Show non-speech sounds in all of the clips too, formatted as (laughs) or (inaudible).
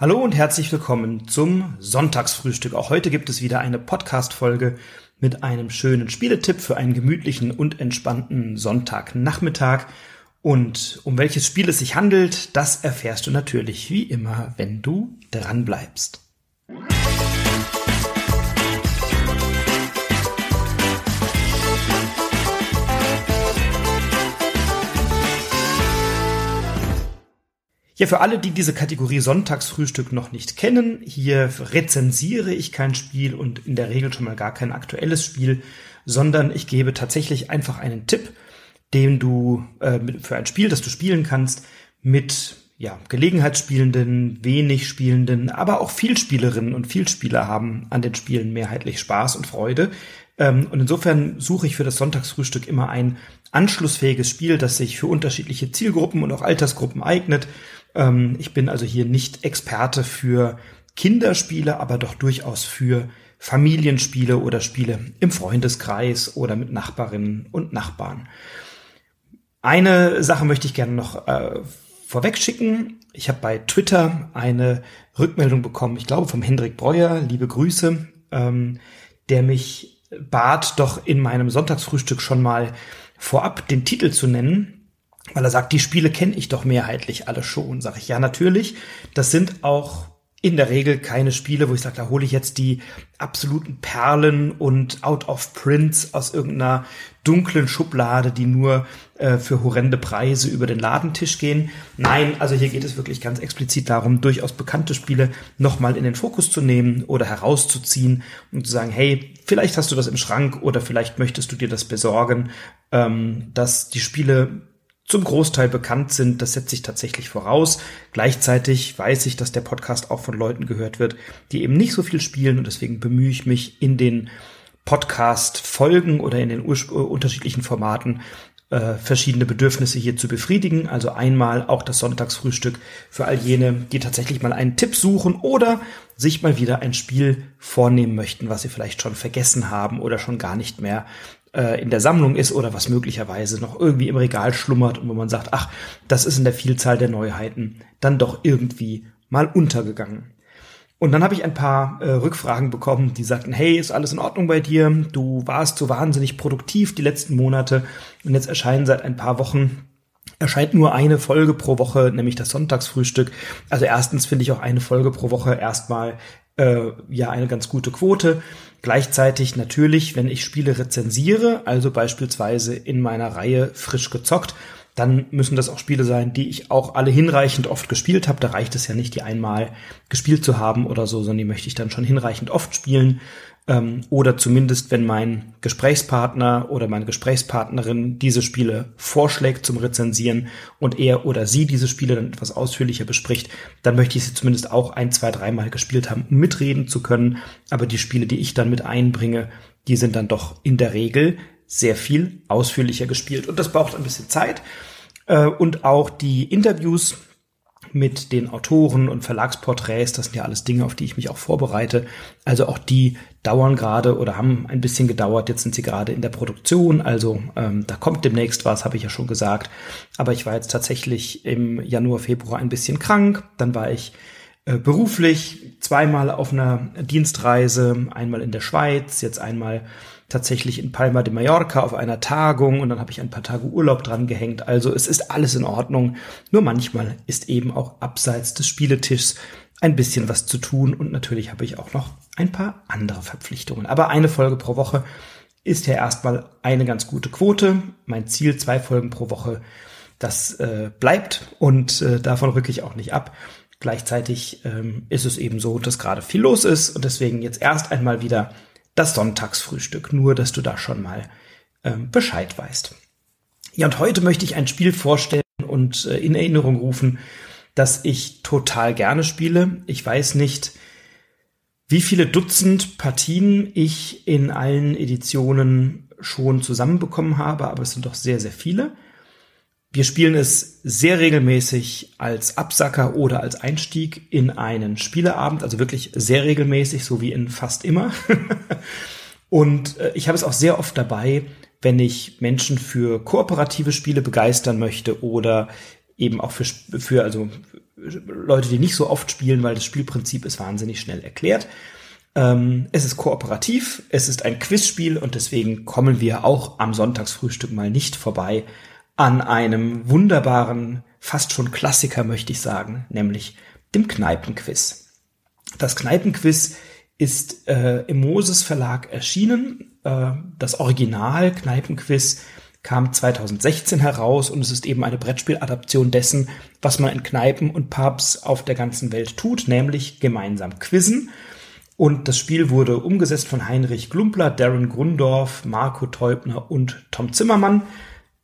Hallo und herzlich willkommen zum Sonntagsfrühstück. Auch heute gibt es wieder eine Podcast-Folge mit einem schönen Spieletipp für einen gemütlichen und entspannten Sonntagnachmittag. Und um welches Spiel es sich handelt, das erfährst du natürlich wie immer, wenn du dran bleibst. Ja, für alle, die diese Kategorie Sonntagsfrühstück noch nicht kennen, hier rezensiere ich kein Spiel und in der Regel schon mal gar kein aktuelles Spiel, sondern ich gebe tatsächlich einfach einen Tipp, den du äh, für ein Spiel, das du spielen kannst, mit ja, Gelegenheitsspielenden, wenig Spielenden, aber auch Vielspielerinnen und Vielspieler haben an den Spielen mehrheitlich Spaß und Freude. Ähm, und insofern suche ich für das Sonntagsfrühstück immer ein anschlussfähiges Spiel, das sich für unterschiedliche Zielgruppen und auch Altersgruppen eignet ähm, ich bin also hier nicht Experte für Kinderspiele, aber doch durchaus für Familienspiele oder Spiele im Freundeskreis oder mit Nachbarinnen und Nachbarn. Eine Sache möchte ich gerne noch äh, vorweg schicken. Ich habe bei Twitter eine Rückmeldung bekommen, ich glaube vom Hendrik Breuer, liebe Grüße, ähm, der mich bat, doch in meinem Sonntagsfrühstück schon mal vorab den Titel zu nennen weil er sagt, die Spiele kenne ich doch mehrheitlich alle schon. Sag ich, ja, natürlich. Das sind auch in der Regel keine Spiele, wo ich sage, da hole ich jetzt die absoluten Perlen und out of prints aus irgendeiner dunklen Schublade, die nur äh, für horrende Preise über den Ladentisch gehen. Nein, also hier geht es wirklich ganz explizit darum, durchaus bekannte Spiele nochmal in den Fokus zu nehmen oder herauszuziehen und zu sagen, hey, vielleicht hast du das im Schrank oder vielleicht möchtest du dir das besorgen, ähm, dass die Spiele zum Großteil bekannt sind. Das setzt sich tatsächlich voraus. Gleichzeitig weiß ich, dass der Podcast auch von Leuten gehört wird, die eben nicht so viel spielen und deswegen bemühe ich mich in den Podcast-Folgen oder in den äh, unterschiedlichen Formaten äh, verschiedene Bedürfnisse hier zu befriedigen. Also einmal auch das Sonntagsfrühstück für all jene, die tatsächlich mal einen Tipp suchen oder sich mal wieder ein Spiel vornehmen möchten, was sie vielleicht schon vergessen haben oder schon gar nicht mehr äh, in der Sammlung ist oder was möglicherweise noch irgendwie im Regal schlummert und wo man sagt, ach, das ist in der Vielzahl der Neuheiten dann doch irgendwie mal untergegangen. Und dann habe ich ein paar äh, Rückfragen bekommen, die sagten, hey, ist alles in Ordnung bei dir? Du warst so wahnsinnig produktiv die letzten Monate und jetzt erscheinen seit ein paar Wochen erscheint nur eine Folge pro Woche, nämlich das Sonntagsfrühstück. Also erstens finde ich auch eine Folge pro Woche erstmal äh, ja eine ganz gute Quote. Gleichzeitig natürlich, wenn ich Spiele rezensiere, also beispielsweise in meiner Reihe frisch gezockt, dann müssen das auch Spiele sein, die ich auch alle hinreichend oft gespielt habe. Da reicht es ja nicht, die einmal gespielt zu haben oder so, sondern die möchte ich dann schon hinreichend oft spielen. Ähm, oder zumindest, wenn mein Gesprächspartner oder meine Gesprächspartnerin diese Spiele vorschlägt zum Rezensieren und er oder sie diese Spiele dann etwas ausführlicher bespricht, dann möchte ich sie zumindest auch ein, zwei, dreimal gespielt haben, um mitreden zu können. Aber die Spiele, die ich dann mit einbringe, die sind dann doch in der Regel sehr viel ausführlicher gespielt. Und das braucht ein bisschen Zeit. Äh, und auch die Interviews mit den Autoren und Verlagsporträts, das sind ja alles Dinge, auf die ich mich auch vorbereite. Also auch die dauern gerade oder haben ein bisschen gedauert. Jetzt sind sie gerade in der Produktion, also ähm, da kommt demnächst was, habe ich ja schon gesagt. Aber ich war jetzt tatsächlich im Januar, Februar ein bisschen krank. Dann war ich beruflich zweimal auf einer Dienstreise, einmal in der Schweiz, jetzt einmal tatsächlich in Palma de Mallorca auf einer Tagung und dann habe ich ein paar Tage Urlaub dran gehängt. Also es ist alles in Ordnung. Nur manchmal ist eben auch abseits des Spieletischs ein bisschen was zu tun und natürlich habe ich auch noch ein paar andere Verpflichtungen. Aber eine Folge pro Woche ist ja erstmal eine ganz gute Quote. Mein Ziel, zwei Folgen pro Woche, das äh, bleibt und äh, davon rücke ich auch nicht ab. Gleichzeitig ähm, ist es eben so, dass gerade viel los ist und deswegen jetzt erst einmal wieder das Sonntagsfrühstück. Nur, dass du da schon mal ähm, Bescheid weißt. Ja, und heute möchte ich ein Spiel vorstellen und äh, in Erinnerung rufen, das ich total gerne spiele. Ich weiß nicht, wie viele Dutzend Partien ich in allen Editionen schon zusammenbekommen habe, aber es sind doch sehr, sehr viele. Wir spielen es sehr regelmäßig als Absacker oder als Einstieg in einen Spieleabend, also wirklich sehr regelmäßig, so wie in fast immer. (laughs) Und äh, ich habe es auch sehr oft dabei, wenn ich Menschen für kooperative Spiele begeistern möchte oder eben auch für, für also Leute, die nicht so oft spielen, weil das Spielprinzip ist wahnsinnig schnell erklärt. Ähm, es ist kooperativ, es ist ein Quizspiel und deswegen kommen wir auch am Sonntagsfrühstück mal nicht vorbei an einem wunderbaren, fast schon Klassiker, möchte ich sagen, nämlich dem Kneipenquiz. Das Kneipenquiz ist äh, im Moses Verlag erschienen. Äh, das Original Kneipenquiz kam 2016 heraus und es ist eben eine Brettspieladaption dessen, was man in Kneipen und Pubs auf der ganzen Welt tut, nämlich gemeinsam quizzen. Und das Spiel wurde umgesetzt von Heinrich Glumpler, Darren Grundorf, Marco Teubner und Tom Zimmermann.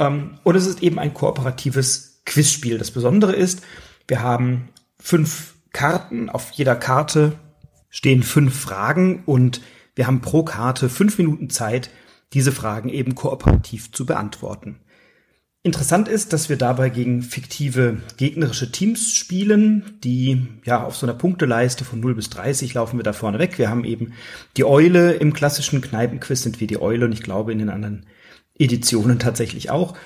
Ähm, und es ist eben ein kooperatives Quizspiel. Das Besondere ist, wir haben fünf Karten. Auf jeder Karte stehen fünf Fragen und wir haben pro Karte fünf Minuten Zeit, diese Fragen eben kooperativ zu beantworten. Interessant ist, dass wir dabei gegen fiktive gegnerische Teams spielen, die ja auf so einer Punkteleiste von 0 bis 30 laufen wir da vorne weg. Wir haben eben die Eule im klassischen Kneipenquiz sind wir die Eule und ich glaube in den anderen Editionen tatsächlich auch.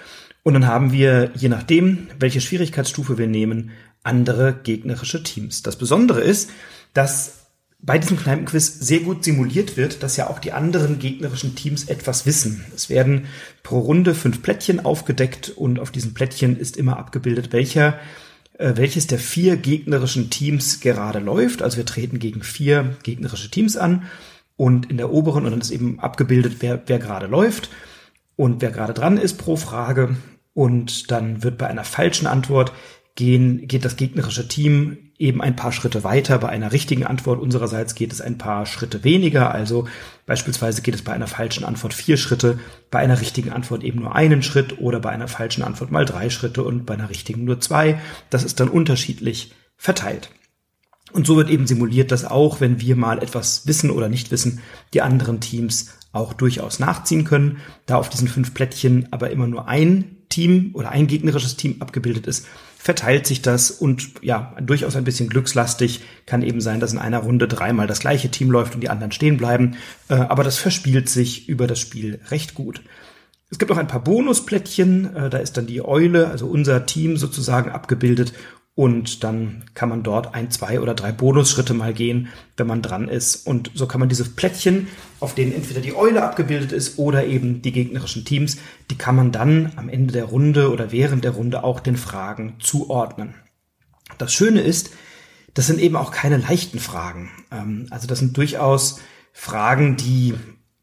Und dann haben wir, je nachdem, welche Schwierigkeitsstufe wir nehmen, andere gegnerische Teams. Das Besondere ist, dass bei diesem Kneipenquiz sehr gut simuliert wird, dass ja auch die anderen gegnerischen Teams etwas wissen. Es werden pro Runde fünf Plättchen aufgedeckt und auf diesen Plättchen ist immer abgebildet, welcher äh, welches der vier gegnerischen Teams gerade läuft. Also wir treten gegen vier gegnerische Teams an und in der oberen und dann ist eben abgebildet, wer, wer gerade läuft und wer gerade dran ist pro Frage. Und dann wird bei einer falschen Antwort gehen, geht das gegnerische Team eben ein paar Schritte weiter. Bei einer richtigen Antwort unsererseits geht es ein paar Schritte weniger. Also beispielsweise geht es bei einer falschen Antwort vier Schritte, bei einer richtigen Antwort eben nur einen Schritt oder bei einer falschen Antwort mal drei Schritte und bei einer richtigen nur zwei. Das ist dann unterschiedlich verteilt. Und so wird eben simuliert, dass auch wenn wir mal etwas wissen oder nicht wissen, die anderen Teams auch durchaus nachziehen können. Da auf diesen fünf Plättchen aber immer nur ein Team oder ein gegnerisches Team abgebildet ist, verteilt sich das und ja, durchaus ein bisschen glückslastig kann eben sein, dass in einer Runde dreimal das gleiche Team läuft und die anderen stehen bleiben. Äh, aber das verspielt sich über das Spiel recht gut. Es gibt auch ein paar Bonusplättchen, äh, da ist dann die Eule, also unser Team sozusagen abgebildet und dann kann man dort ein, zwei oder drei Bonusschritte mal gehen, wenn man dran ist. Und so kann man diese Plättchen, auf denen entweder die Eule abgebildet ist oder eben die gegnerischen Teams, die kann man dann am Ende der Runde oder während der Runde auch den Fragen zuordnen. Das Schöne ist, das sind eben auch keine leichten Fragen. Ähm, also das sind durchaus Fragen, die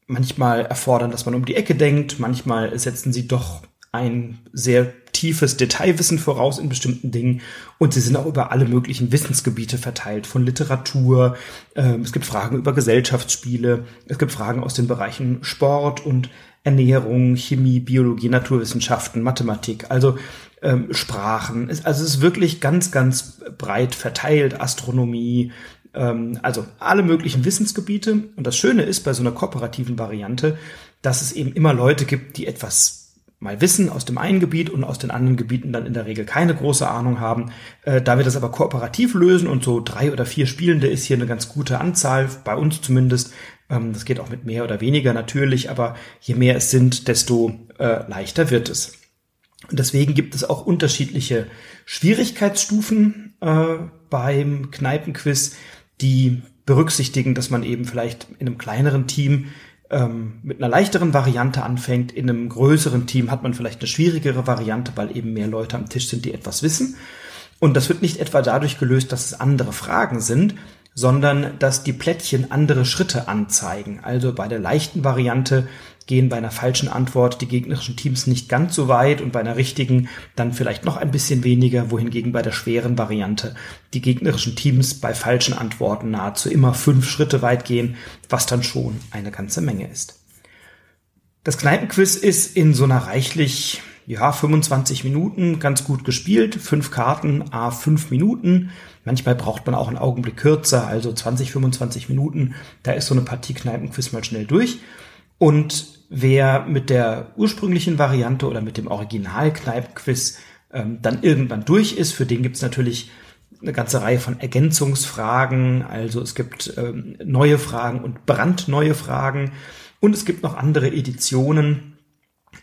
manchmal erfordern, dass man um die Ecke denkt, manchmal setzen sie doch ein sehr tiefes Detailwissen voraus in bestimmten Dingen und sie sind auch über alle möglichen Wissensgebiete verteilt, von Literatur, äh, es gibt Fragen über Gesellschaftsspiele, es gibt Fragen aus den Bereichen Sport und Ernährung, Chemie, Biologie, Naturwissenschaften, Mathematik, also ähm, Sprachen. Es, also es ist wirklich ganz, ganz breit verteilt, Astronomie, ähm, also alle möglichen Wissensgebiete. Und das Schöne ist bei so einer kooperativen Variante, dass es eben immer Leute gibt, die etwas mal wissen aus dem einen Gebiet und aus den anderen Gebieten dann in der Regel keine große Ahnung haben. Äh, da wir das aber kooperativ lösen und so drei oder vier Spielende ist hier eine ganz gute Anzahl, bei uns zumindest. Ähm, das geht auch mit mehr oder weniger natürlich, aber je mehr es sind, desto äh, leichter wird es. Und deswegen gibt es auch unterschiedliche Schwierigkeitsstufen äh, beim Kneipenquiz, die berücksichtigen, dass man eben vielleicht in einem kleineren Team ähm, mit einer leichteren Variante anfängt. In einem größeren Team hat man vielleicht eine schwierigere Variante, weil eben mehr Leute am Tisch sind, die etwas wissen. Und das wird nicht etwa dadurch gelöst, dass es andere Fragen sind, sondern dass die Plättchen andere Schritte anzeigen. Also bei der leichten Variante gehen bei einer falschen Antwort die gegnerischen Teams nicht ganz so weit und bei einer richtigen dann vielleicht noch ein bisschen weniger, wohingegen bei der schweren Variante die gegnerischen Teams bei falschen Antworten nahezu immer fünf Schritte weit gehen, was dann schon eine ganze Menge ist. Das Kneipenquiz ist in so einer reichlich, ja, 25 Minuten ganz gut gespielt. Fünf Karten, a fünf Minuten. Manchmal braucht man auch einen Augenblick kürzer, also 20, 25 Minuten. Da ist so eine Partie Kneipenquiz mal schnell durch. Und wer mit der ursprünglichen Variante oder mit dem Original Kneipenquiz ähm, dann irgendwann durch ist, für den gibt's natürlich eine ganze Reihe von Ergänzungsfragen. Also es gibt ähm, neue Fragen und brandneue Fragen. Und es gibt noch andere Editionen,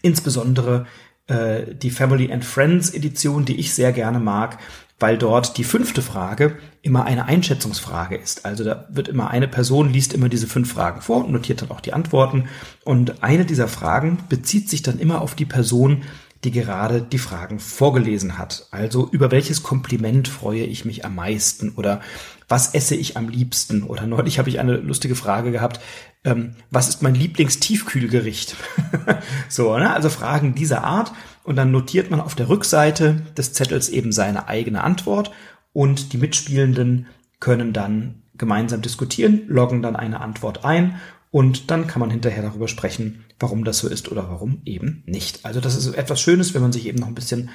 insbesondere äh, die Family and Friends Edition, die ich sehr gerne mag, weil dort die fünfte Frage immer eine Einschätzungsfrage ist. Also da wird immer eine Person liest immer diese fünf Fragen vor und notiert dann auch die Antworten. Und eine dieser Fragen bezieht sich dann immer auf die Person, die gerade die Fragen vorgelesen hat. Also über welches Kompliment freue ich mich am meisten oder was esse ich am liebsten? Oder neulich habe ich eine lustige Frage gehabt, ähm, was ist mein Lieblingstiefkühlgericht? (laughs) so, ne? also Fragen dieser Art. Und dann notiert man auf der Rückseite des Zettels eben seine eigene Antwort und die Mitspielenden können dann gemeinsam diskutieren, loggen dann eine Antwort ein und dann kann man hinterher darüber sprechen, warum das so ist oder warum eben nicht. Also das ist etwas Schönes, wenn man sich eben noch ein bisschen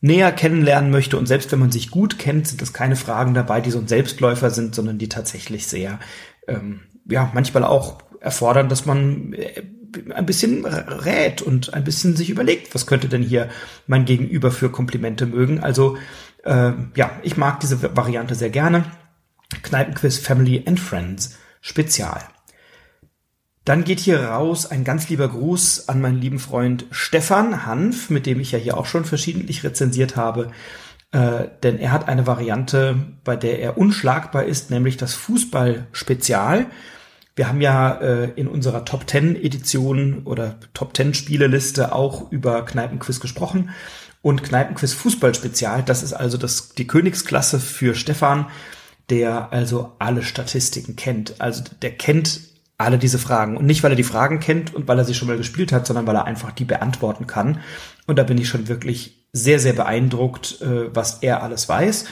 näher kennenlernen möchte und selbst wenn man sich gut kennt, sind das keine Fragen dabei, die so ein Selbstläufer sind, sondern die tatsächlich sehr, ähm, ja, manchmal auch erfordern, dass man äh, ein bisschen rät und ein bisschen sich überlegt, was könnte denn hier mein Gegenüber für Komplimente mögen. Also äh, ja, ich mag diese Variante sehr gerne. Kneipenquiz Family and Friends Spezial. Dann geht hier raus ein ganz lieber Gruß an meinen lieben Freund Stefan Hanf, mit dem ich ja hier auch schon verschiedentlich rezensiert habe. Äh, denn er hat eine Variante, bei der er unschlagbar ist, nämlich das Fußball-Spezial. Wir haben ja äh, in unserer Top 10 Edition oder Top 10 Spieleliste auch über Kneipenquiz gesprochen. Und Kneipenquiz Fußball-Spezial, das ist also das, die Königsklasse für Stefan, der also alle Statistiken kennt. Also der kennt alle diese Fragen. Und nicht, weil er die Fragen kennt und weil er sie schon mal gespielt hat, sondern weil er einfach die beantworten kann. Und da bin ich schon wirklich sehr, sehr beeindruckt, äh, was er alles weiß.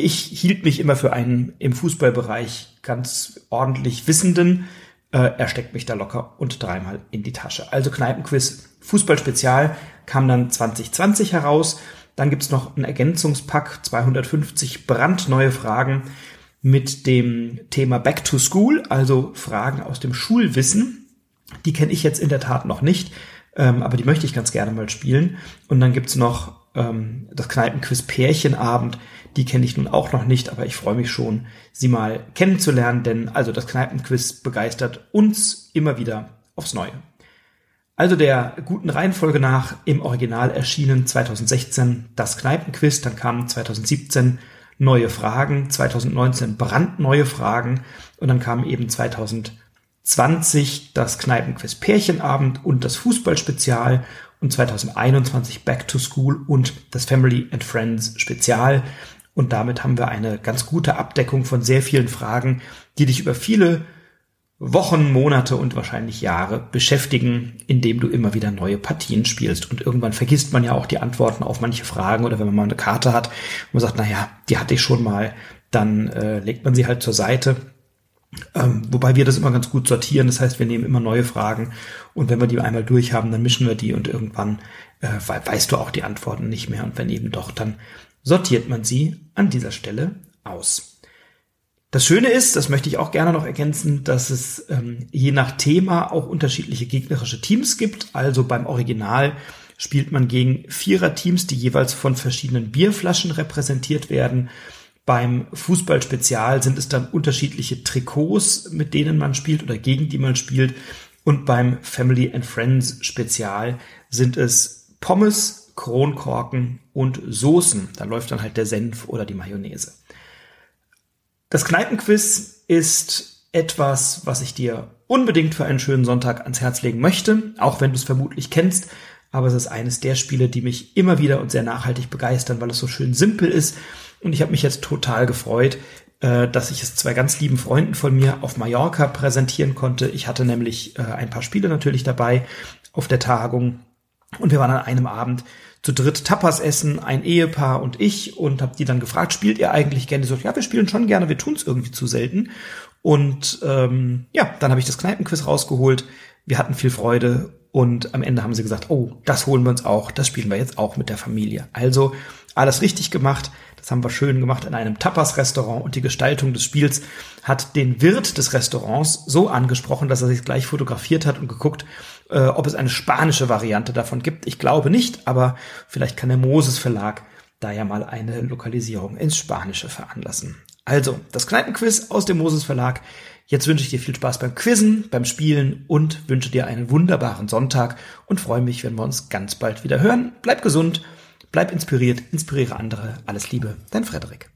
Ich hielt mich immer für einen im Fußballbereich ganz ordentlich Wissenden. Äh, er steckt mich da locker und dreimal in die Tasche. Also Kneipenquiz Fußballspezial kam dann 2020 heraus. Dann gibt's noch ein Ergänzungspack, 250 brandneue Fragen mit dem Thema Back to School, also Fragen aus dem Schulwissen. Die kenne ich jetzt in der Tat noch nicht, ähm, aber die möchte ich ganz gerne mal spielen. Und dann gibt's noch ähm, das Kneipenquiz Pärchenabend. Die kenne ich nun auch noch nicht, aber ich freue mich schon, sie mal kennenzulernen, denn also das Kneipenquiz begeistert uns immer wieder aufs Neue. Also der guten Reihenfolge nach im Original erschienen 2016 das Kneipenquiz, dann kam 2017 neue Fragen, 2019 brandneue Fragen und dann kam eben 2020 das Kneipenquiz Pärchenabend und das Fußballspezial und 2021 Back to School und das Family and Friends Spezial. Und damit haben wir eine ganz gute Abdeckung von sehr vielen Fragen, die dich über viele Wochen, Monate und wahrscheinlich Jahre beschäftigen, indem du immer wieder neue Partien spielst. Und irgendwann vergisst man ja auch die Antworten auf manche Fragen oder wenn man mal eine Karte hat und man sagt, naja, die hatte ich schon mal, dann äh, legt man sie halt zur Seite. Ähm, wobei wir das immer ganz gut sortieren. Das heißt, wir nehmen immer neue Fragen und wenn wir die einmal durch haben, dann mischen wir die und irgendwann äh, weißt du auch die Antworten nicht mehr. Und wenn eben doch, dann sortiert man sie an dieser Stelle aus. Das Schöne ist, das möchte ich auch gerne noch ergänzen, dass es ähm, je nach Thema auch unterschiedliche gegnerische Teams gibt. Also beim Original spielt man gegen Vierer-Teams, die jeweils von verschiedenen Bierflaschen repräsentiert werden. Beim Fußballspezial sind es dann unterschiedliche Trikots, mit denen man spielt oder gegen die man spielt. Und beim Family and Friends Spezial sind es Pommes, Kronkorken und Soßen. Da läuft dann halt der Senf oder die Mayonnaise. Das Kneipenquiz ist etwas, was ich dir unbedingt für einen schönen Sonntag ans Herz legen möchte, auch wenn du es vermutlich kennst. Aber es ist eines der Spiele, die mich immer wieder und sehr nachhaltig begeistern, weil es so schön simpel ist. Und ich habe mich jetzt total gefreut, äh, dass ich es zwei ganz lieben Freunden von mir auf Mallorca präsentieren konnte. Ich hatte nämlich äh, ein paar Spiele natürlich dabei auf der Tagung. Und wir waren an einem Abend zu dritt Tapas essen, ein Ehepaar und ich und habe die dann gefragt, spielt ihr eigentlich gerne? Die so, ja, wir spielen schon gerne, wir tun es irgendwie zu selten. Und ähm, ja, dann habe ich das Kneipenquiz rausgeholt. Wir hatten viel Freude und am Ende haben sie gesagt, oh, das holen wir uns auch, das spielen wir jetzt auch mit der Familie. Also alles richtig gemacht. Das haben wir schön gemacht in einem Tapas-Restaurant und die Gestaltung des Spiels hat den Wirt des Restaurants so angesprochen, dass er sich gleich fotografiert hat und geguckt, äh, ob es eine spanische Variante davon gibt. Ich glaube nicht, aber vielleicht kann der Moses Verlag da ja mal eine Lokalisierung ins Spanische veranlassen. Also, das Kneipenquiz aus dem Moses Verlag. Jetzt wünsche ich dir viel Spaß beim Quizzen, beim Spielen und wünsche dir einen wunderbaren Sonntag und freue mich, wenn wir uns ganz bald wieder hören. Bleib gesund Bleib inspiriert, inspiriere andere. Alles Liebe, dein Frederik.